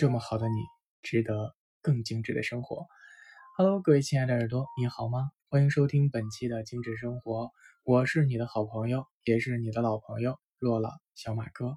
这么好的你，值得更精致的生活。Hello，各位亲爱的耳朵，你好吗？欢迎收听本期的精致生活，我是你的好朋友，也是你的老朋友弱了小马哥。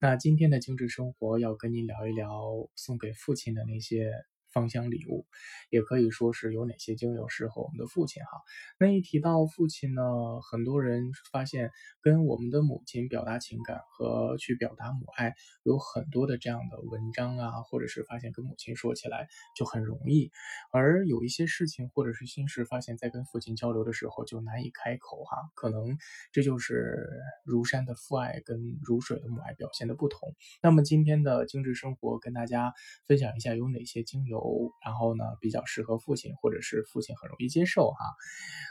那今天的精致生活要跟你聊一聊送给父亲的那些。芳香礼物，也可以说是有哪些精油适合我们的父亲哈。那一提到父亲呢，很多人发现跟我们的母亲表达情感和去表达母爱有很多的这样的文章啊，或者是发现跟母亲说起来就很容易，而有一些事情或者是心事，发现在跟父亲交流的时候就难以开口哈。可能这就是如山的父爱跟如水的母爱表现的不同。那么今天的精致生活跟大家分享一下有哪些精油。然后呢，比较适合父亲，或者是父亲很容易接受哈。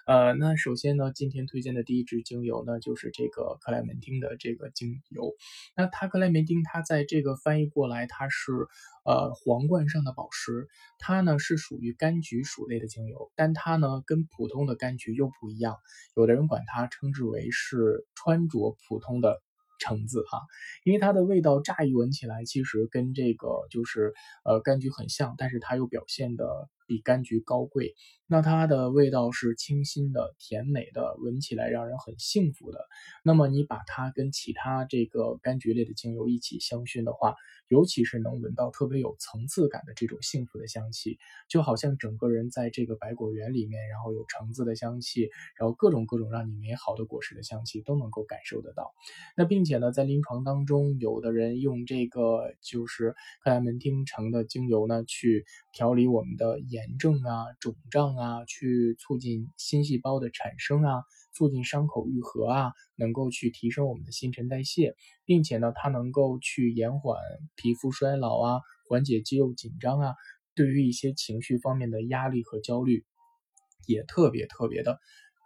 呃，那首先呢，今天推荐的第一支精油呢，就是这个克莱门汀的这个精油。那它克莱门汀，它在这个翻译过来，它是呃皇冠上的宝石。它呢是属于柑橘属类的精油，但它呢跟普通的柑橘又不一样。有的人管它称之为是穿着普通的。橙子哈，因为它的味道乍一闻起来，其实跟这个就是呃柑橘很像，但是它又表现的比柑橘高贵。那它的味道是清新的、甜美的，闻起来让人很幸福的。那么你把它跟其他这个柑橘类的精油一起香薰的话，尤其是能闻到特别有层次感的这种幸福的香气，就好像整个人在这个百果园里面，然后有橙子的香气，然后各种各种让你美好的果实的香气都能够感受得到。那并且呢，在临床当中，有的人用这个就是克莱门汀橙的精油呢，去调理我们的炎症啊、肿胀。啊，去促进新细胞的产生啊，促进伤口愈合啊，能够去提升我们的新陈代谢，并且呢，它能够去延缓皮肤衰老啊，缓解肌肉紧张啊，对于一些情绪方面的压力和焦虑，也特别特别的。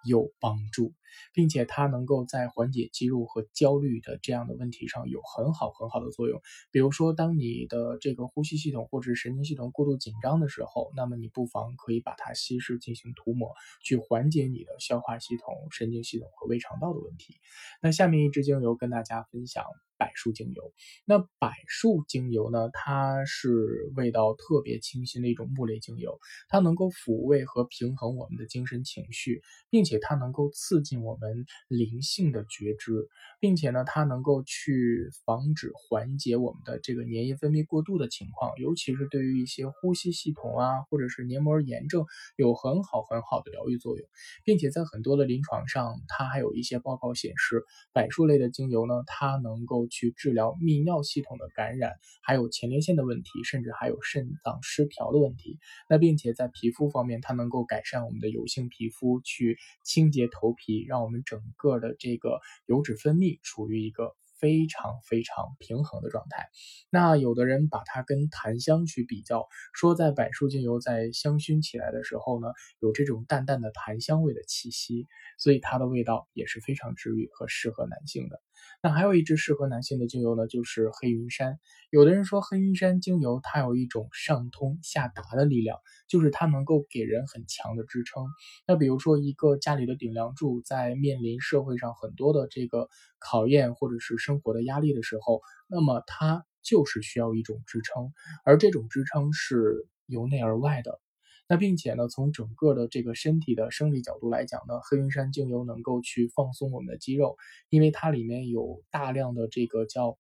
有帮助，并且它能够在缓解肌肉和焦虑的这样的问题上有很好很好的作用。比如说，当你的这个呼吸系统或者神经系统过度紧张的时候，那么你不妨可以把它稀释进行涂抹，去缓解你的消化系统、神经系统和胃肠道的问题。那下面一支精油跟大家分享。柏树精油，那柏树精油呢？它是味道特别清新的一种木类精油，它能够抚慰和平衡我们的精神情绪，并且它能够刺激我们灵性的觉知，并且呢，它能够去防止缓解我们的这个粘液分泌过度的情况，尤其是对于一些呼吸系统啊，或者是黏膜炎症，有很好很好的疗愈作用，并且在很多的临床上，它还有一些报告显示，柏树类的精油呢，它能够。去治疗泌尿系统的感染，还有前列腺的问题，甚至还有肾脏失调的问题。那并且在皮肤方面，它能够改善我们的油性皮肤，去清洁头皮，让我们整个的这个油脂分泌处于一个。非常非常平衡的状态。那有的人把它跟檀香去比较，说在柏树精油在香薰起来的时候呢，有这种淡淡的檀香味的气息，所以它的味道也是非常治愈和适合男性的。那还有一支适合男性的精油呢，就是黑云杉。有的人说黑云杉精油它有一种上通下达的力量，就是它能够给人很强的支撑。那比如说一个家里的顶梁柱在面临社会上很多的这个考验或者是生活的压力的时候，那么它就是需要一种支撑，而这种支撑是由内而外的。那并且呢，从整个的这个身体的生理角度来讲呢，黑云山精油能够去放松我们的肌肉，因为它里面有大量的这个叫。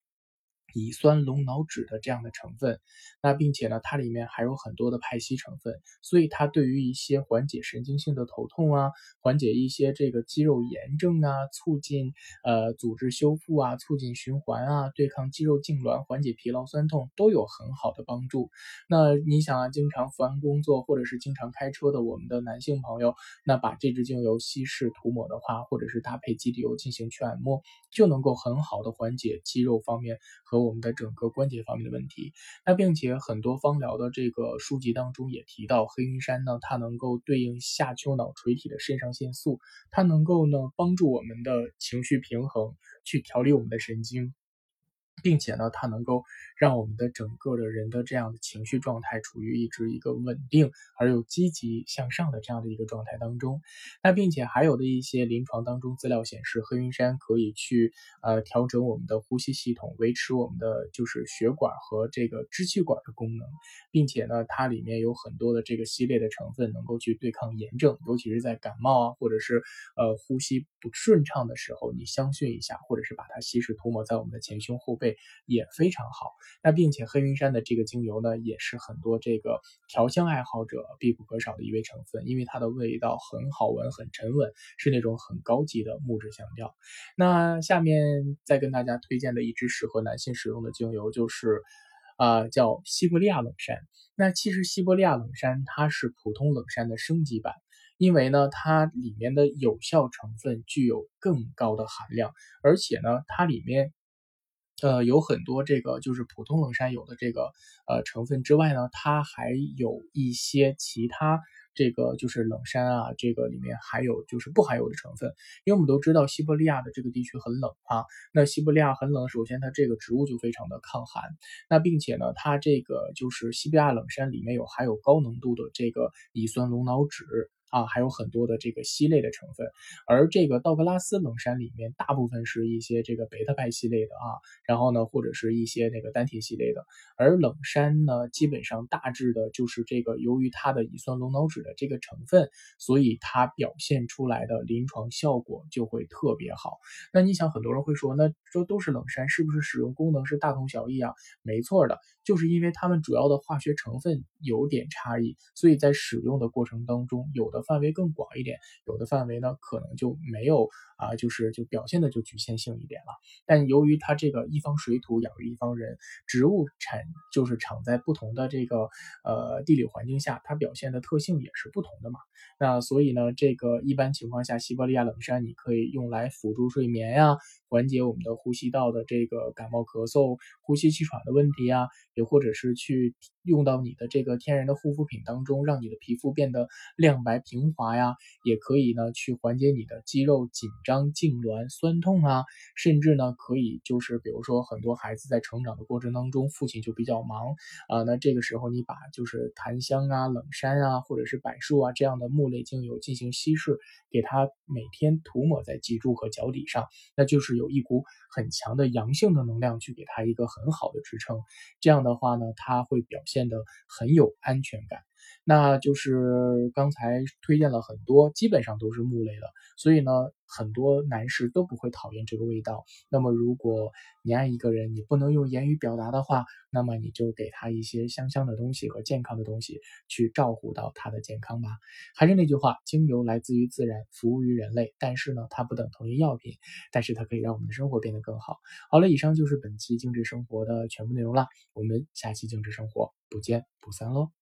乙酸龙脑酯的这样的成分，那并且呢，它里面还有很多的派烯成分，所以它对于一些缓解神经性的头痛啊，缓解一些这个肌肉炎症啊，促进呃组织修复啊，促进循环啊，对抗肌肉痉挛，缓解疲劳酸痛都有很好的帮助。那你想啊，经常伏案工作或者是经常开车的我们的男性朋友，那把这支精油稀释涂抹的话，或者是搭配肌底油进行去按摩，就能够很好的缓解肌肉方面和。我们的整个关节方面的问题，那并且很多芳疗的这个书籍当中也提到，黑云山呢，它能够对应下丘脑垂体的肾上腺素，它能够呢帮助我们的情绪平衡，去调理我们的神经。并且呢，它能够让我们的整个的人的这样的情绪状态处于一直一个稳定而又积极向上的这样的一个状态当中。那并且还有的一些临床当中资料显示，黑云杉可以去呃调整我们的呼吸系统，维持我们的就是血管和这个支气管的功能，并且呢，它里面有很多的这个系列的成分，能够去对抗炎症，尤其是在感冒啊或者是呃呼吸不顺畅的时候，你香薰一下，或者是把它稀释涂抹在我们的前胸后背。也非常好，那并且黑云杉的这个精油呢，也是很多这个调香爱好者必不可少的一味成分，因为它的味道很好闻，很沉稳，是那种很高级的木质香调。那下面再跟大家推荐的一支适合男性使用的精油，就是啊叫西伯利亚冷杉。那其实西伯利亚冷杉它是普通冷杉的升级版，因为呢它里面的有效成分具有更高的含量，而且呢它里面。呃，有很多这个就是普通冷杉有的这个呃成分之外呢，它还有一些其他这个就是冷杉啊，这个里面还有就是不含有的成分。因为我们都知道西伯利亚的这个地区很冷啊，那西伯利亚很冷，首先它这个植物就非常的抗寒，那并且呢，它这个就是西伯利亚冷杉里面有含有高浓度的这个乙酸龙脑酯。啊，还有很多的这个烯类的成分，而这个道格拉斯冷杉里面大部分是一些这个贝塔派烯类的啊，然后呢，或者是一些那个单铁烯类的，而冷杉呢，基本上大致的就是这个，由于它的乙酸龙脑酯的这个成分，所以它表现出来的临床效果就会特别好。那你想，很多人会说，那这都是冷杉，是不是使用功能是大同小异啊？没错的，就是因为它们主要的化学成分有点差异，所以在使用的过程当中，有的。范围更广一点，有的范围呢可能就没有啊，就是就表现的就局限性一点了。但由于它这个一方水土养育一方人，植物产就是长在不同的这个呃地理环境下，它表现的特性也是不同的嘛。那所以呢，这个一般情况下，西伯利亚冷杉你可以用来辅助睡眠呀，缓解我们的呼吸道的这个感冒咳嗽、呼吸气喘的问题啊，也或者是去用到你的这个天然的护肤品当中，让你的皮肤变得亮白。平滑呀，也可以呢，去缓解你的肌肉紧张、痉挛、酸痛啊，甚至呢，可以就是比如说很多孩子在成长的过程当中，父亲就比较忙啊，那这个时候你把就是檀香啊、冷杉啊，或者是柏树啊这样的木类精油进行稀释，给它每天涂抹在脊柱和脚底上，那就是有一股很强的阳性的能量去给它一个很好的支撑，这样的话呢，它会表现得很有安全感。那就是刚才推荐了很多，基本上都是木类的，所以呢，很多男士都不会讨厌这个味道。那么，如果你爱一个人，你不能用言语表达的话，那么你就给他一些香香的东西和健康的东西，去照顾到他的健康吧。还是那句话，精油来自于自然，服务于人类，但是呢，它不等同于药品，但是它可以让我们的生活变得更好。好了，以上就是本期精致生活的全部内容了，我们下期精致生活不见不散喽。